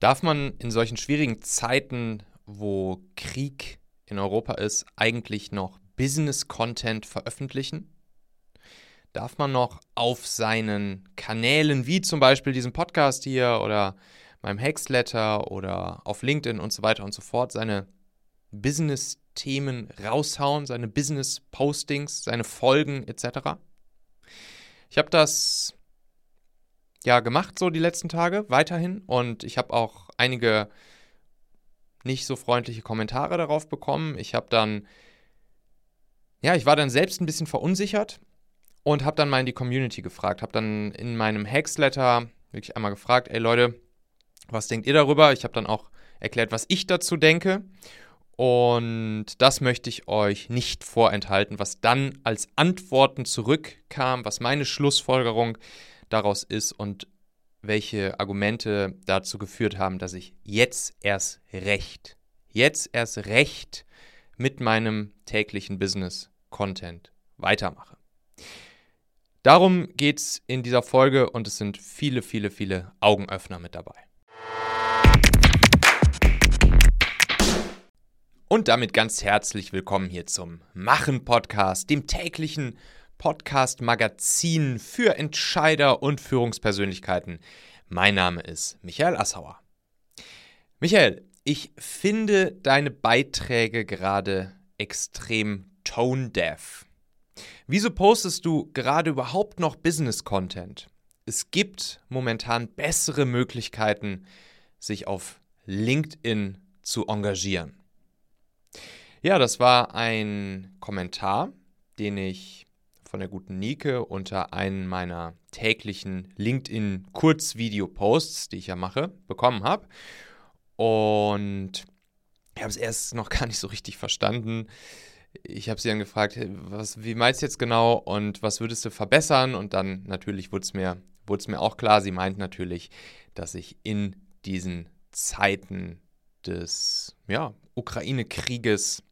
Darf man in solchen schwierigen Zeiten, wo Krieg in Europa ist, eigentlich noch Business-Content veröffentlichen? Darf man noch auf seinen Kanälen, wie zum Beispiel diesem Podcast hier oder meinem Hexletter oder auf LinkedIn und so weiter und so fort, seine Business-Themen raushauen, seine Business-Postings, seine Folgen etc.? Ich habe das ja gemacht so die letzten Tage weiterhin und ich habe auch einige nicht so freundliche Kommentare darauf bekommen. Ich habe dann ja, ich war dann selbst ein bisschen verunsichert und habe dann mal in die Community gefragt, habe dann in meinem Hexletter wirklich einmal gefragt, ey Leute, was denkt ihr darüber? Ich habe dann auch erklärt, was ich dazu denke. Und das möchte ich euch nicht vorenthalten, was dann als Antworten zurückkam, was meine Schlussfolgerung daraus ist und welche Argumente dazu geführt haben, dass ich jetzt erst recht, jetzt erst recht mit meinem täglichen Business-Content weitermache. Darum geht es in dieser Folge und es sind viele, viele, viele Augenöffner mit dabei. Und damit ganz herzlich willkommen hier zum Machen-Podcast, dem täglichen Podcast-Magazin für Entscheider und Führungspersönlichkeiten. Mein Name ist Michael Assauer. Michael, ich finde deine Beiträge gerade extrem tone-deaf. Wieso postest du gerade überhaupt noch Business-Content? Es gibt momentan bessere Möglichkeiten, sich auf LinkedIn zu engagieren. Ja, das war ein Kommentar, den ich von der guten Nike unter einen meiner täglichen LinkedIn-Kurzvideo-Posts, die ich ja mache, bekommen habe. Und ich habe es erst noch gar nicht so richtig verstanden. Ich habe sie dann gefragt, was, wie meinst du jetzt genau und was würdest du verbessern? Und dann natürlich wurde es mir, mir auch klar, sie meint natürlich, dass ich in diesen Zeiten des ja, Ukraine-Krieges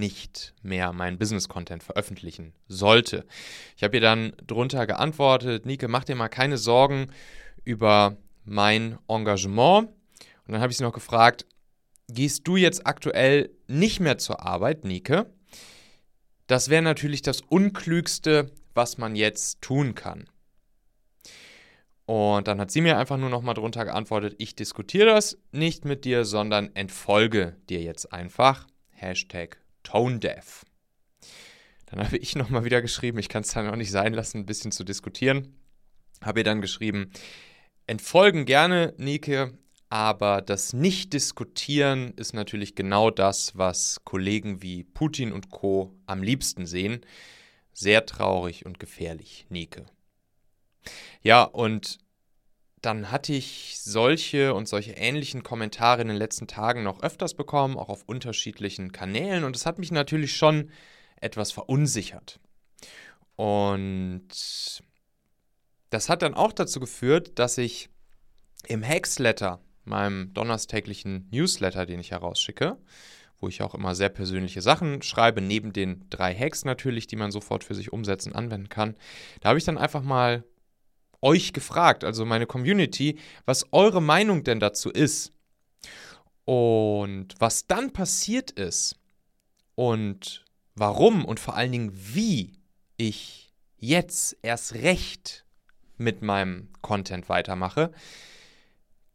nicht mehr meinen Business-Content veröffentlichen sollte. Ich habe ihr dann drunter geantwortet, Nike, mach dir mal keine Sorgen über mein Engagement. Und dann habe ich sie noch gefragt, gehst du jetzt aktuell nicht mehr zur Arbeit, Nike? Das wäre natürlich das Unklügste, was man jetzt tun kann. Und dann hat sie mir einfach nur noch mal drunter geantwortet, ich diskutiere das nicht mit dir, sondern entfolge dir jetzt einfach. Hashtag Tonedeaf. Dann habe ich nochmal wieder geschrieben, ich kann es dann auch nicht sein lassen, ein bisschen zu diskutieren. Habe ihr dann geschrieben, entfolgen gerne, Nike, aber das Nicht-Diskutieren ist natürlich genau das, was Kollegen wie Putin und Co. am liebsten sehen. Sehr traurig und gefährlich, Nike. Ja, und dann hatte ich solche und solche ähnlichen Kommentare in den letzten Tagen noch öfters bekommen, auch auf unterschiedlichen Kanälen. Und es hat mich natürlich schon etwas verunsichert. Und das hat dann auch dazu geführt, dass ich im Hexletter, meinem donnerstäglichen Newsletter, den ich herausschicke, wo ich auch immer sehr persönliche Sachen schreibe, neben den drei Hacks natürlich, die man sofort für sich umsetzen, anwenden kann. Da habe ich dann einfach mal euch gefragt, also meine Community, was eure Meinung denn dazu ist. Und was dann passiert ist und warum und vor allen Dingen wie ich jetzt erst recht mit meinem Content weitermache,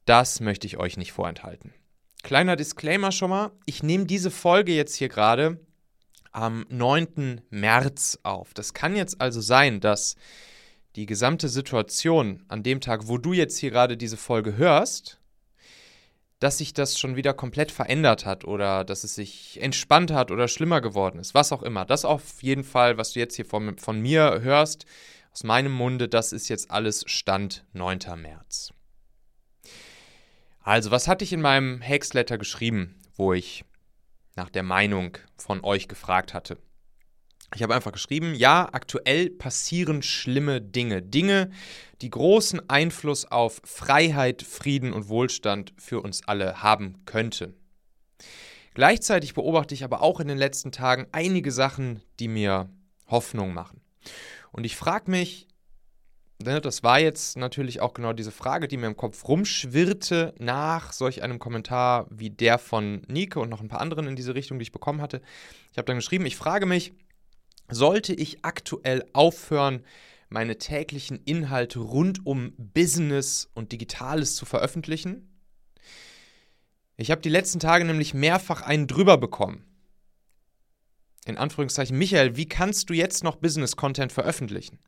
das möchte ich euch nicht vorenthalten. Kleiner Disclaimer schon mal, ich nehme diese Folge jetzt hier gerade am 9. März auf. Das kann jetzt also sein, dass die gesamte Situation an dem Tag, wo du jetzt hier gerade diese Folge hörst, dass sich das schon wieder komplett verändert hat oder dass es sich entspannt hat oder schlimmer geworden ist, was auch immer. Das auf jeden Fall, was du jetzt hier von, von mir hörst, aus meinem Munde, das ist jetzt alles Stand 9. März. Also, was hatte ich in meinem Hexletter geschrieben, wo ich nach der Meinung von euch gefragt hatte? Ich habe einfach geschrieben, ja, aktuell passieren schlimme Dinge. Dinge, die großen Einfluss auf Freiheit, Frieden und Wohlstand für uns alle haben könnten. Gleichzeitig beobachte ich aber auch in den letzten Tagen einige Sachen, die mir Hoffnung machen. Und ich frage mich, ne, das war jetzt natürlich auch genau diese Frage, die mir im Kopf rumschwirrte nach solch einem Kommentar wie der von Nike und noch ein paar anderen in diese Richtung, die ich bekommen hatte. Ich habe dann geschrieben, ich frage mich, sollte ich aktuell aufhören, meine täglichen Inhalte rund um Business und Digitales zu veröffentlichen? Ich habe die letzten Tage nämlich mehrfach einen drüber bekommen. In Anführungszeichen, Michael, wie kannst du jetzt noch Business-Content veröffentlichen?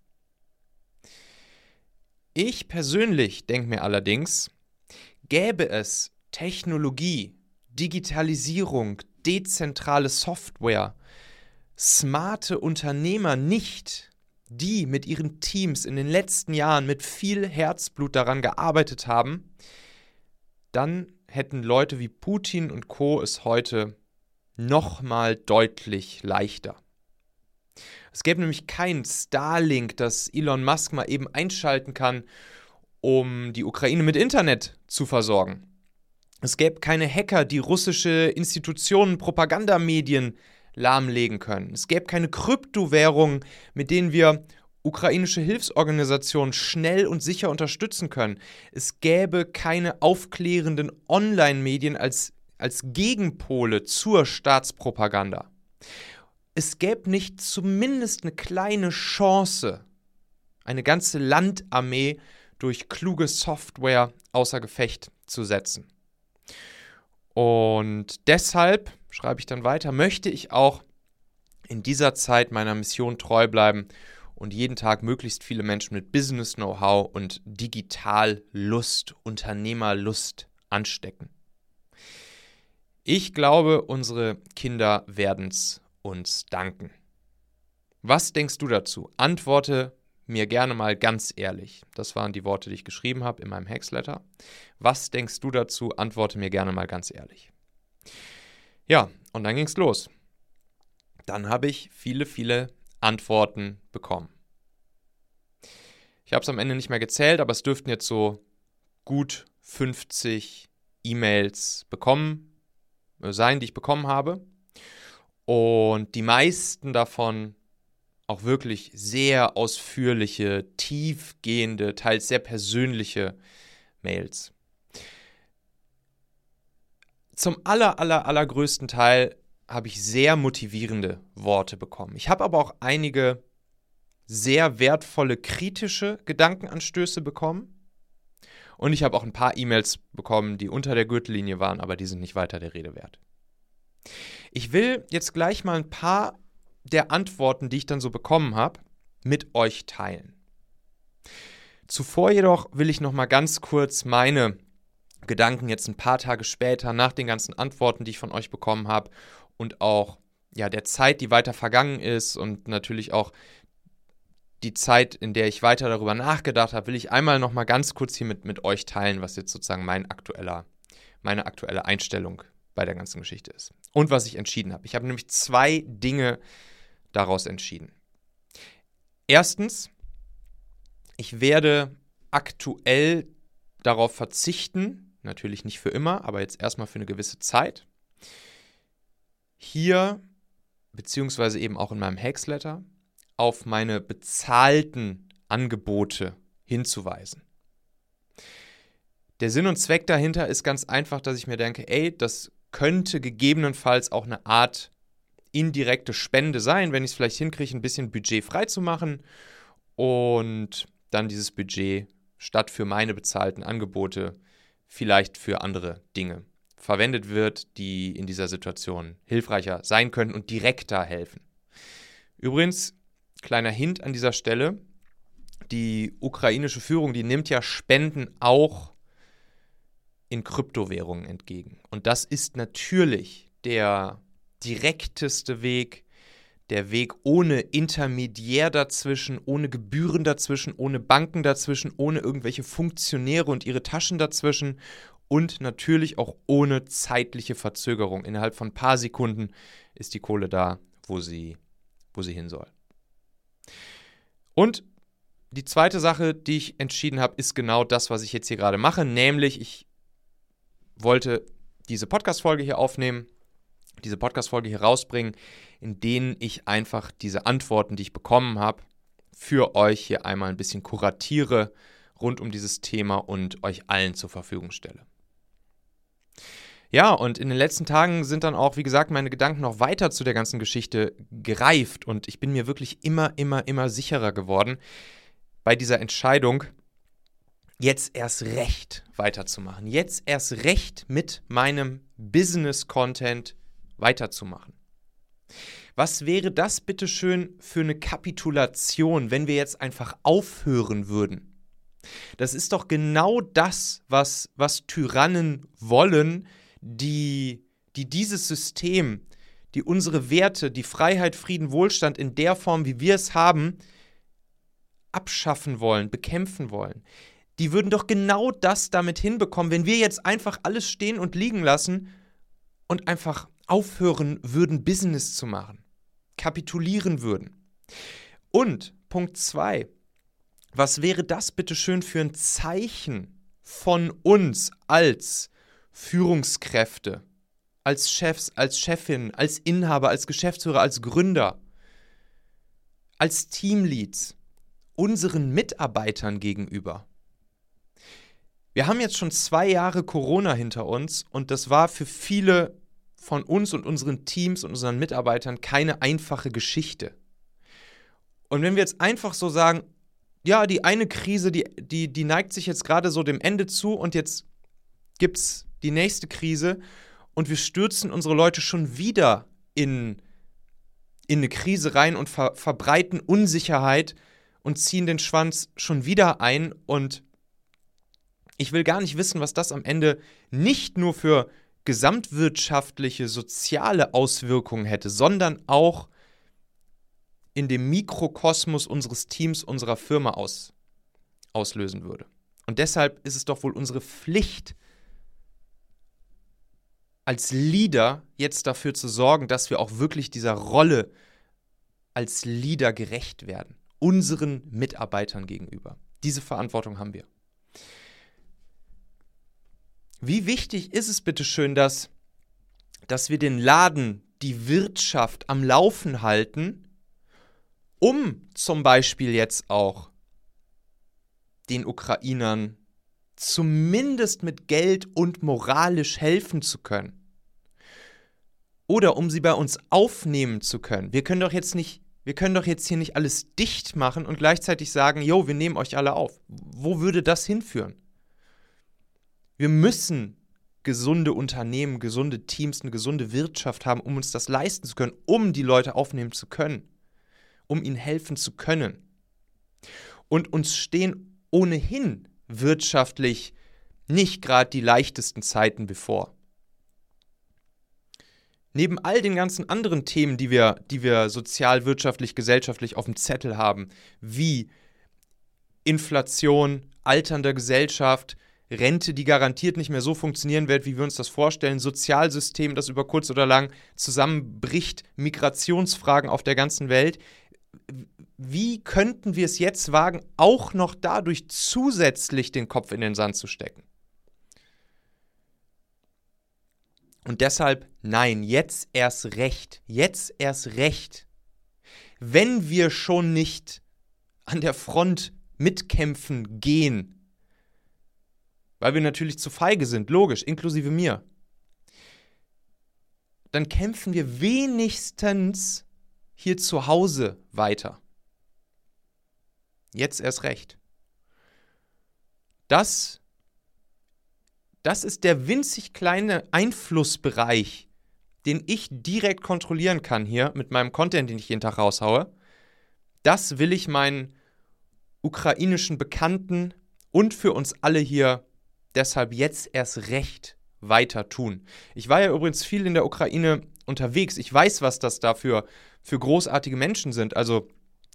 Ich persönlich denke mir allerdings, gäbe es Technologie, Digitalisierung, dezentrale Software, smarte Unternehmer nicht, die mit ihren Teams in den letzten Jahren mit viel Herzblut daran gearbeitet haben, dann hätten Leute wie Putin und Co es heute nochmal deutlich leichter. Es gäbe nämlich kein Starlink, das Elon Musk mal eben einschalten kann, um die Ukraine mit Internet zu versorgen. Es gäbe keine Hacker, die russische Institutionen, Propagandamedien lahmlegen können. Es gäbe keine Kryptowährungen, mit denen wir ukrainische Hilfsorganisationen schnell und sicher unterstützen können. Es gäbe keine aufklärenden Online-Medien als, als Gegenpole zur Staatspropaganda. Es gäbe nicht zumindest eine kleine Chance, eine ganze Landarmee durch kluge Software außer Gefecht zu setzen. Und deshalb, schreibe ich dann weiter, möchte ich auch in dieser Zeit meiner Mission treu bleiben und jeden Tag möglichst viele Menschen mit Business-Know-how und Digital-Lust, Unternehmerlust anstecken. Ich glaube, unsere Kinder werden es uns danken. Was denkst du dazu? Antworte mir gerne mal ganz ehrlich. Das waren die Worte, die ich geschrieben habe in meinem Hexletter. Was denkst du dazu? Antworte mir gerne mal ganz ehrlich. Ja, und dann ging es los. Dann habe ich viele, viele Antworten bekommen. Ich habe es am Ende nicht mehr gezählt, aber es dürften jetzt so gut 50 E-Mails bekommen äh, sein, die ich bekommen habe. Und die meisten davon auch wirklich sehr ausführliche, tiefgehende, teils sehr persönliche Mails. Zum aller, aller, allergrößten Teil habe ich sehr motivierende Worte bekommen. Ich habe aber auch einige sehr wertvolle kritische Gedankenanstöße bekommen. Und ich habe auch ein paar E-Mails bekommen, die unter der Gürtellinie waren, aber die sind nicht weiter der Rede wert. Ich will jetzt gleich mal ein paar der Antworten, die ich dann so bekommen habe, mit euch teilen. Zuvor jedoch will ich noch mal ganz kurz meine Gedanken jetzt ein paar Tage später nach den ganzen Antworten, die ich von euch bekommen habe und auch ja der Zeit, die weiter vergangen ist und natürlich auch die Zeit, in der ich weiter darüber nachgedacht habe, will ich einmal noch mal ganz kurz hier mit, mit euch teilen, was jetzt sozusagen mein aktueller, meine aktuelle Einstellung bei der ganzen Geschichte ist. Und was ich entschieden habe. Ich habe nämlich zwei Dinge daraus entschieden. Erstens, ich werde aktuell darauf verzichten, natürlich nicht für immer, aber jetzt erstmal für eine gewisse Zeit, hier, beziehungsweise eben auch in meinem Hacksletter, auf meine bezahlten Angebote hinzuweisen. Der Sinn und Zweck dahinter ist ganz einfach, dass ich mir denke, ey, das könnte gegebenenfalls auch eine Art indirekte Spende sein, wenn ich es vielleicht hinkriege, ein bisschen Budget freizumachen und dann dieses Budget statt für meine bezahlten Angebote vielleicht für andere Dinge verwendet wird, die in dieser Situation hilfreicher sein können und direkter helfen. Übrigens, kleiner Hint an dieser Stelle, die ukrainische Führung, die nimmt ja Spenden auch in Kryptowährungen entgegen. Und das ist natürlich der direkteste Weg, der Weg ohne Intermediär dazwischen, ohne Gebühren dazwischen, ohne Banken dazwischen, ohne irgendwelche Funktionäre und ihre Taschen dazwischen und natürlich auch ohne zeitliche Verzögerung. Innerhalb von ein paar Sekunden ist die Kohle da, wo sie, wo sie hin soll. Und die zweite Sache, die ich entschieden habe, ist genau das, was ich jetzt hier gerade mache, nämlich ich wollte diese Podcast-Folge hier aufnehmen, diese Podcast-Folge hier rausbringen, in denen ich einfach diese Antworten, die ich bekommen habe, für euch hier einmal ein bisschen kuratiere rund um dieses Thema und euch allen zur Verfügung stelle. Ja, und in den letzten Tagen sind dann auch, wie gesagt, meine Gedanken noch weiter zu der ganzen Geschichte gereift und ich bin mir wirklich immer, immer, immer sicherer geworden bei dieser Entscheidung, jetzt erst recht weiterzumachen, jetzt erst recht mit meinem Business-Content weiterzumachen. Was wäre das bitte schön für eine Kapitulation, wenn wir jetzt einfach aufhören würden? Das ist doch genau das, was, was Tyrannen wollen, die, die dieses System, die unsere Werte, die Freiheit, Frieden, Wohlstand in der Form, wie wir es haben, abschaffen wollen, bekämpfen wollen. Die würden doch genau das damit hinbekommen, wenn wir jetzt einfach alles stehen und liegen lassen und einfach aufhören würden, Business zu machen, kapitulieren würden. Und Punkt 2, was wäre das bitte schön für ein Zeichen von uns als Führungskräfte, als Chefs, als Chefin, als Inhaber, als Geschäftsführer, als Gründer, als Teamleads, unseren Mitarbeitern gegenüber. Wir haben jetzt schon zwei Jahre Corona hinter uns und das war für viele von uns und unseren Teams und unseren Mitarbeitern keine einfache Geschichte. Und wenn wir jetzt einfach so sagen, ja, die eine Krise, die, die, die neigt sich jetzt gerade so dem Ende zu und jetzt gibt es die nächste Krise und wir stürzen unsere Leute schon wieder in, in eine Krise rein und ver verbreiten Unsicherheit und ziehen den Schwanz schon wieder ein. Und ich will gar nicht wissen, was das am Ende nicht nur für gesamtwirtschaftliche, soziale Auswirkungen hätte, sondern auch in dem Mikrokosmos unseres Teams, unserer Firma aus, auslösen würde. Und deshalb ist es doch wohl unsere Pflicht, als Leader jetzt dafür zu sorgen, dass wir auch wirklich dieser Rolle als Leader gerecht werden, unseren Mitarbeitern gegenüber. Diese Verantwortung haben wir. Wie wichtig ist es bitte schön, dass, dass wir den Laden, die Wirtschaft am Laufen halten, um zum Beispiel jetzt auch den Ukrainern zumindest mit Geld und moralisch helfen zu können. Oder um sie bei uns aufnehmen zu können. Wir können doch jetzt nicht, wir können doch jetzt hier nicht alles dicht machen und gleichzeitig sagen, jo, wir nehmen euch alle auf. Wo würde das hinführen? Wir müssen gesunde Unternehmen, gesunde Teams, eine gesunde Wirtschaft haben, um uns das leisten zu können, um die Leute aufnehmen zu können, um ihnen helfen zu können. Und uns stehen ohnehin wirtschaftlich nicht gerade die leichtesten Zeiten bevor. Neben all den ganzen anderen Themen, die wir, die wir sozial, wirtschaftlich, gesellschaftlich auf dem Zettel haben, wie Inflation, alternder Gesellschaft, Rente, die garantiert nicht mehr so funktionieren wird, wie wir uns das vorstellen, Sozialsystem, das über kurz oder lang zusammenbricht, Migrationsfragen auf der ganzen Welt, wie könnten wir es jetzt wagen, auch noch dadurch zusätzlich den Kopf in den Sand zu stecken? Und deshalb, nein, jetzt erst recht, jetzt erst recht. Wenn wir schon nicht an der Front mitkämpfen gehen, weil wir natürlich zu feige sind, logisch, inklusive mir, dann kämpfen wir wenigstens hier zu Hause weiter. Jetzt erst recht. Das, das ist der winzig kleine Einflussbereich, den ich direkt kontrollieren kann hier mit meinem Content, den ich jeden Tag raushaue. Das will ich meinen ukrainischen Bekannten und für uns alle hier deshalb jetzt erst recht weiter tun. Ich war ja übrigens viel in der Ukraine unterwegs. Ich weiß, was das da für, für großartige Menschen sind. Also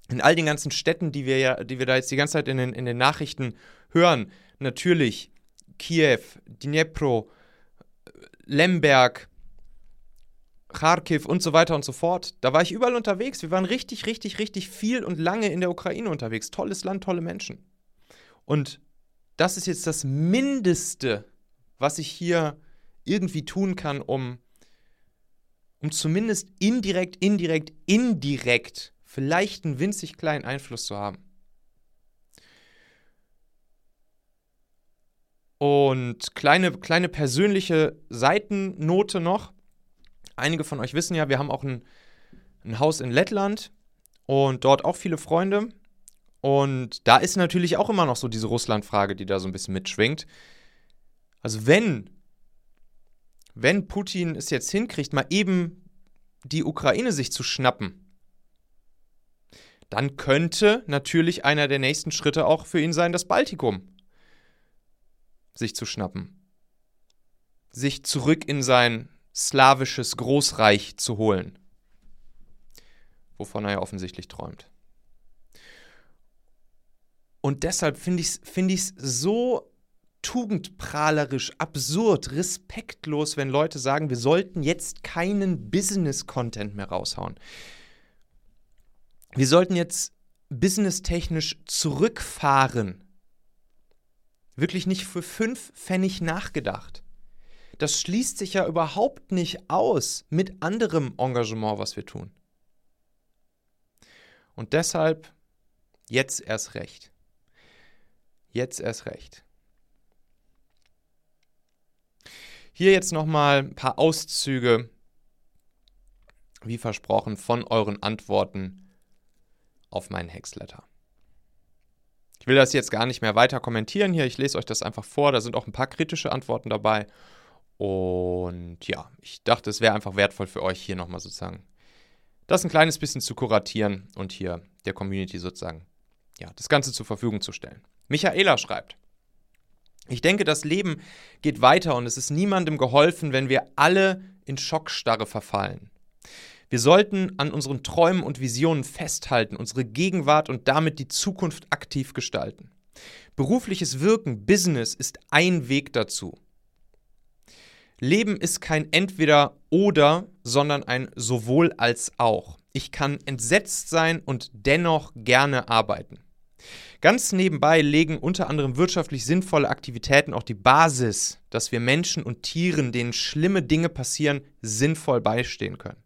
in all den ganzen Städten, die wir ja, die wir da jetzt die ganze Zeit in den, in den Nachrichten hören, natürlich Kiew, Dnipro, Lemberg, Kharkiv und so weiter und so fort. Da war ich überall unterwegs. Wir waren richtig, richtig, richtig viel und lange in der Ukraine unterwegs. Tolles Land, tolle Menschen. Und das ist jetzt das Mindeste, was ich hier irgendwie tun kann, um, um zumindest indirekt, indirekt, indirekt vielleicht einen winzig kleinen Einfluss zu haben. Und kleine, kleine persönliche Seitennote noch. Einige von euch wissen ja, wir haben auch ein, ein Haus in Lettland und dort auch viele Freunde. Und da ist natürlich auch immer noch so diese Russland-Frage, die da so ein bisschen mitschwingt. Also wenn, wenn Putin es jetzt hinkriegt, mal eben die Ukraine sich zu schnappen, dann könnte natürlich einer der nächsten Schritte auch für ihn sein, das Baltikum sich zu schnappen. Sich zurück in sein slawisches Großreich zu holen. Wovon er ja offensichtlich träumt. Und deshalb finde ich es find so tugendprahlerisch, absurd, respektlos, wenn Leute sagen, wir sollten jetzt keinen Business-Content mehr raushauen. Wir sollten jetzt businesstechnisch zurückfahren Wirklich nicht für fünf Pfennig nachgedacht. Das schließt sich ja überhaupt nicht aus mit anderem Engagement, was wir tun. Und deshalb jetzt erst recht. Jetzt erst recht. Hier jetzt nochmal ein paar Auszüge, wie versprochen, von euren Antworten auf meinen Hexletter. Ich will das jetzt gar nicht mehr weiter kommentieren hier. Ich lese euch das einfach vor. Da sind auch ein paar kritische Antworten dabei. Und ja, ich dachte, es wäre einfach wertvoll für euch hier nochmal sozusagen das ein kleines bisschen zu kuratieren und hier der Community sozusagen ja, das Ganze zur Verfügung zu stellen. Michaela schreibt, ich denke, das Leben geht weiter und es ist niemandem geholfen, wenn wir alle in Schockstarre verfallen. Wir sollten an unseren Träumen und Visionen festhalten, unsere Gegenwart und damit die Zukunft aktiv gestalten. Berufliches Wirken, Business ist ein Weg dazu. Leben ist kein entweder oder, sondern ein sowohl als auch. Ich kann entsetzt sein und dennoch gerne arbeiten. Ganz nebenbei legen unter anderem wirtschaftlich sinnvolle Aktivitäten auch die Basis, dass wir Menschen und Tieren, denen schlimme Dinge passieren, sinnvoll beistehen können.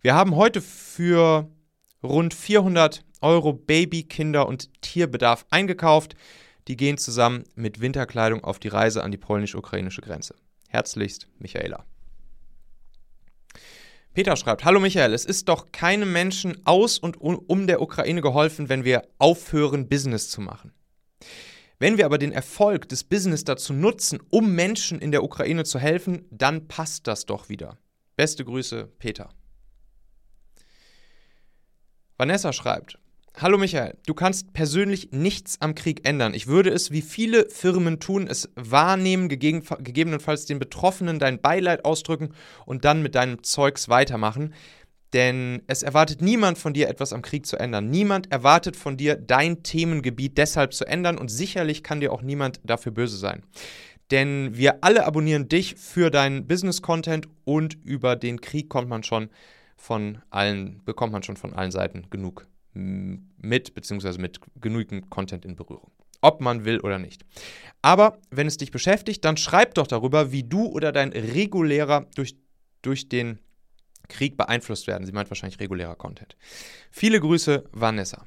Wir haben heute für rund 400 Euro Baby-, Kinder- und Tierbedarf eingekauft. Die gehen zusammen mit Winterkleidung auf die Reise an die polnisch-ukrainische Grenze. Herzlichst, Michaela. Peter schreibt: Hallo Michael, es ist doch keinem Menschen aus und um der Ukraine geholfen, wenn wir aufhören, Business zu machen. Wenn wir aber den Erfolg des Business dazu nutzen, um Menschen in der Ukraine zu helfen, dann passt das doch wieder. Beste Grüße, Peter. Vanessa schreibt, Hallo Michael, du kannst persönlich nichts am Krieg ändern. Ich würde es, wie viele Firmen tun, es wahrnehmen, gegebenenfalls den Betroffenen dein Beileid ausdrücken und dann mit deinem Zeugs weitermachen. Denn es erwartet niemand von dir, etwas am Krieg zu ändern. Niemand erwartet von dir, dein Themengebiet deshalb zu ändern und sicherlich kann dir auch niemand dafür böse sein. Denn wir alle abonnieren dich für deinen Business-Content und über den Krieg kommt man schon von allen, bekommt man schon von allen Seiten genug mit, beziehungsweise mit genügend Content in Berührung. Ob man will oder nicht. Aber wenn es dich beschäftigt, dann schreib doch darüber, wie du oder dein regulärer durch, durch den Krieg beeinflusst werden. Sie meint wahrscheinlich regulärer Content. Viele Grüße, Vanessa.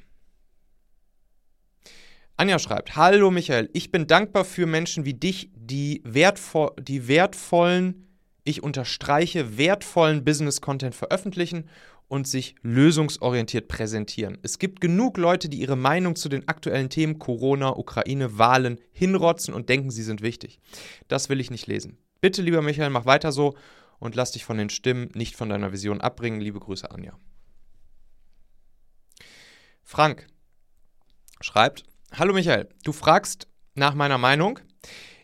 Anja schreibt: Hallo Michael, ich bin dankbar für Menschen wie dich, die, wertvoll, die wertvollen ich unterstreiche, wertvollen Business-Content veröffentlichen und sich lösungsorientiert präsentieren. Es gibt genug Leute, die ihre Meinung zu den aktuellen Themen Corona, Ukraine, Wahlen hinrotzen und denken, sie sind wichtig. Das will ich nicht lesen. Bitte, lieber Michael, mach weiter so und lass dich von den Stimmen nicht von deiner Vision abbringen. Liebe Grüße, Anja. Frank schreibt: Hallo Michael, du fragst nach meiner Meinung.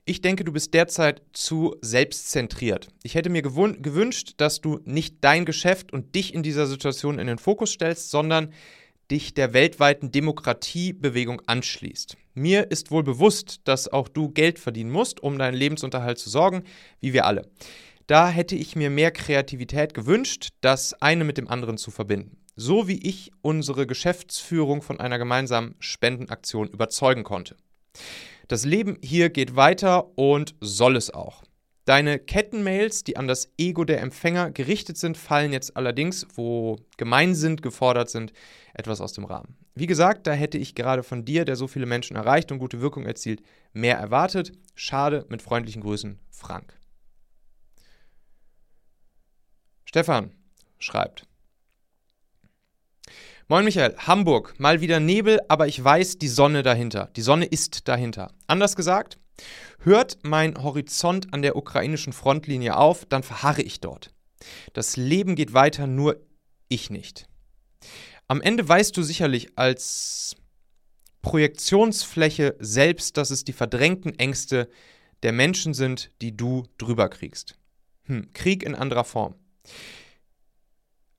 Ich denke, du bist derzeit zu selbstzentriert. Ich hätte mir gewünscht, dass du nicht dein Geschäft und dich in dieser Situation in den Fokus stellst, sondern dich der weltweiten Demokratiebewegung anschließt. Mir ist wohl bewusst, dass auch du Geld verdienen musst, um deinen Lebensunterhalt zu sorgen, wie wir alle. Da hätte ich mir mehr Kreativität gewünscht, das eine mit dem anderen zu verbinden. So wie ich unsere Geschäftsführung von einer gemeinsamen Spendenaktion überzeugen konnte. Das Leben hier geht weiter und soll es auch. Deine Kettenmails, die an das Ego der Empfänger gerichtet sind, fallen jetzt allerdings, wo Gemeinsinn gefordert sind, etwas aus dem Rahmen. Wie gesagt, da hätte ich gerade von dir, der so viele Menschen erreicht und gute Wirkung erzielt, mehr erwartet. Schade, mit freundlichen Grüßen, Frank. Stefan schreibt. Moin Michael, Hamburg, mal wieder Nebel, aber ich weiß die Sonne dahinter. Die Sonne ist dahinter. Anders gesagt, hört mein Horizont an der ukrainischen Frontlinie auf, dann verharre ich dort. Das Leben geht weiter, nur ich nicht. Am Ende weißt du sicherlich als Projektionsfläche selbst, dass es die verdrängten Ängste der Menschen sind, die du drüber kriegst. Hm, Krieg in anderer Form.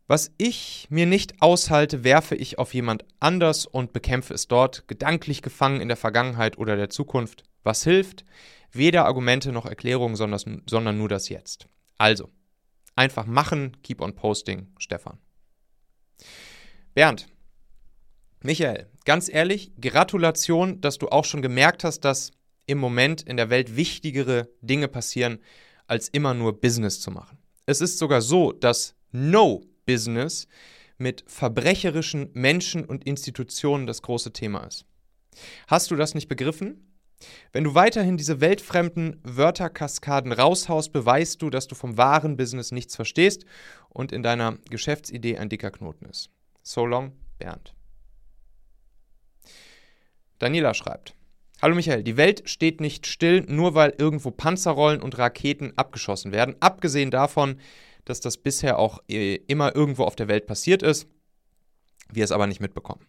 Was ich mir nicht aushalte, werfe ich auf jemand anders und bekämpfe es dort, gedanklich gefangen in der Vergangenheit oder der Zukunft. Was hilft? Weder Argumente noch Erklärungen, sondern, sondern nur das Jetzt. Also, einfach machen, keep on posting, Stefan. Bernd, Michael, ganz ehrlich, Gratulation, dass du auch schon gemerkt hast, dass im Moment in der Welt wichtigere Dinge passieren, als immer nur Business zu machen. Es ist sogar so, dass No Business mit verbrecherischen Menschen und Institutionen das große Thema ist. Hast du das nicht begriffen? Wenn du weiterhin diese weltfremden Wörterkaskaden raushaust, beweist du, dass du vom wahren Business nichts verstehst und in deiner Geschäftsidee ein dicker Knoten ist. So long, Bernd. Daniela schreibt: Hallo Michael, die Welt steht nicht still, nur weil irgendwo Panzerrollen und Raketen abgeschossen werden. Abgesehen davon, dass das bisher auch äh, immer irgendwo auf der Welt passiert ist, wir es aber nicht mitbekommen.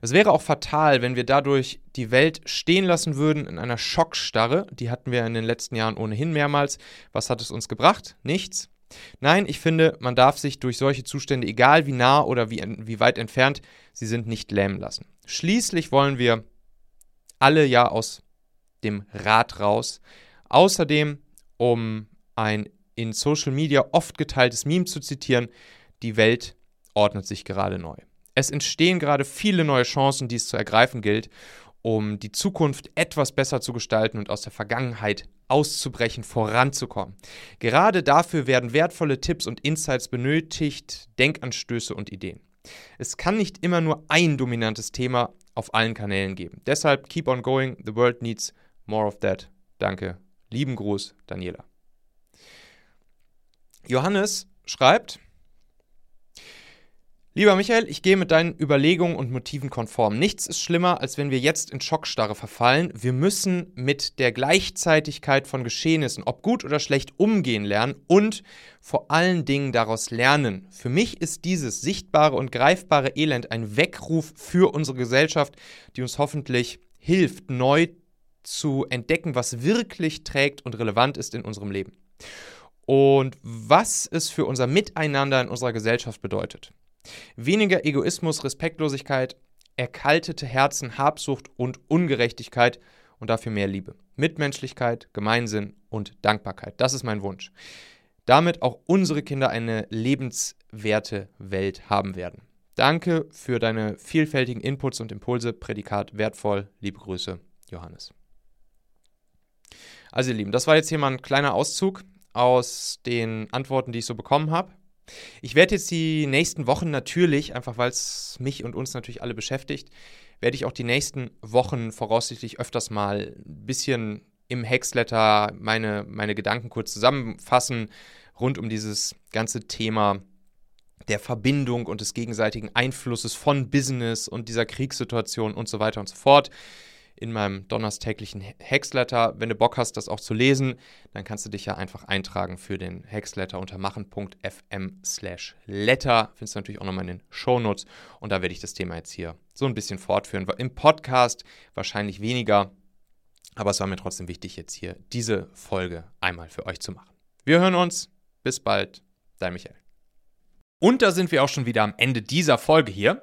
Es wäre auch fatal, wenn wir dadurch die Welt stehen lassen würden in einer Schockstarre. Die hatten wir in den letzten Jahren ohnehin mehrmals. Was hat es uns gebracht? Nichts. Nein, ich finde, man darf sich durch solche Zustände, egal wie nah oder wie, wie weit entfernt, sie sind nicht lähmen lassen. Schließlich wollen wir alle ja aus dem Rad raus. Außerdem, um ein in Social Media oft geteiltes Meme zu zitieren, die Welt ordnet sich gerade neu. Es entstehen gerade viele neue Chancen, die es zu ergreifen gilt, um die Zukunft etwas besser zu gestalten und aus der Vergangenheit auszubrechen, voranzukommen. Gerade dafür werden wertvolle Tipps und Insights benötigt, Denkanstöße und Ideen. Es kann nicht immer nur ein dominantes Thema auf allen Kanälen geben. Deshalb keep on going, the world needs more of that. Danke. Lieben Gruß, Daniela. Johannes schreibt, Lieber Michael, ich gehe mit deinen Überlegungen und Motiven konform. Nichts ist schlimmer, als wenn wir jetzt in Schockstarre verfallen. Wir müssen mit der Gleichzeitigkeit von Geschehnissen, ob gut oder schlecht, umgehen lernen und vor allen Dingen daraus lernen. Für mich ist dieses sichtbare und greifbare Elend ein Weckruf für unsere Gesellschaft, die uns hoffentlich hilft, neu zu entdecken, was wirklich trägt und relevant ist in unserem Leben und was es für unser Miteinander in unserer Gesellschaft bedeutet. Weniger Egoismus, Respektlosigkeit, erkaltete Herzen, Habsucht und Ungerechtigkeit und dafür mehr Liebe. Mitmenschlichkeit, Gemeinsinn und Dankbarkeit. Das ist mein Wunsch. Damit auch unsere Kinder eine lebenswerte Welt haben werden. Danke für deine vielfältigen Inputs und Impulse. Prädikat wertvoll. Liebe Grüße, Johannes. Also ihr Lieben, das war jetzt hier mal ein kleiner Auszug aus den Antworten, die ich so bekommen habe. Ich werde jetzt die nächsten Wochen natürlich, einfach weil es mich und uns natürlich alle beschäftigt, werde ich auch die nächsten Wochen voraussichtlich öfters mal ein bisschen im Hexletter meine, meine Gedanken kurz zusammenfassen rund um dieses ganze Thema der Verbindung und des gegenseitigen Einflusses von Business und dieser Kriegssituation und so weiter und so fort in meinem donnerstäglichen Hexletter. Wenn du Bock hast, das auch zu lesen, dann kannst du dich ja einfach eintragen für den Hexletter unter machen.fm slash letter. Findest du natürlich auch nochmal in den Shownotes. Und da werde ich das Thema jetzt hier so ein bisschen fortführen. Im Podcast wahrscheinlich weniger, aber es war mir trotzdem wichtig, jetzt hier diese Folge einmal für euch zu machen. Wir hören uns. Bis bald. Dein Michael. Und da sind wir auch schon wieder am Ende dieser Folge hier.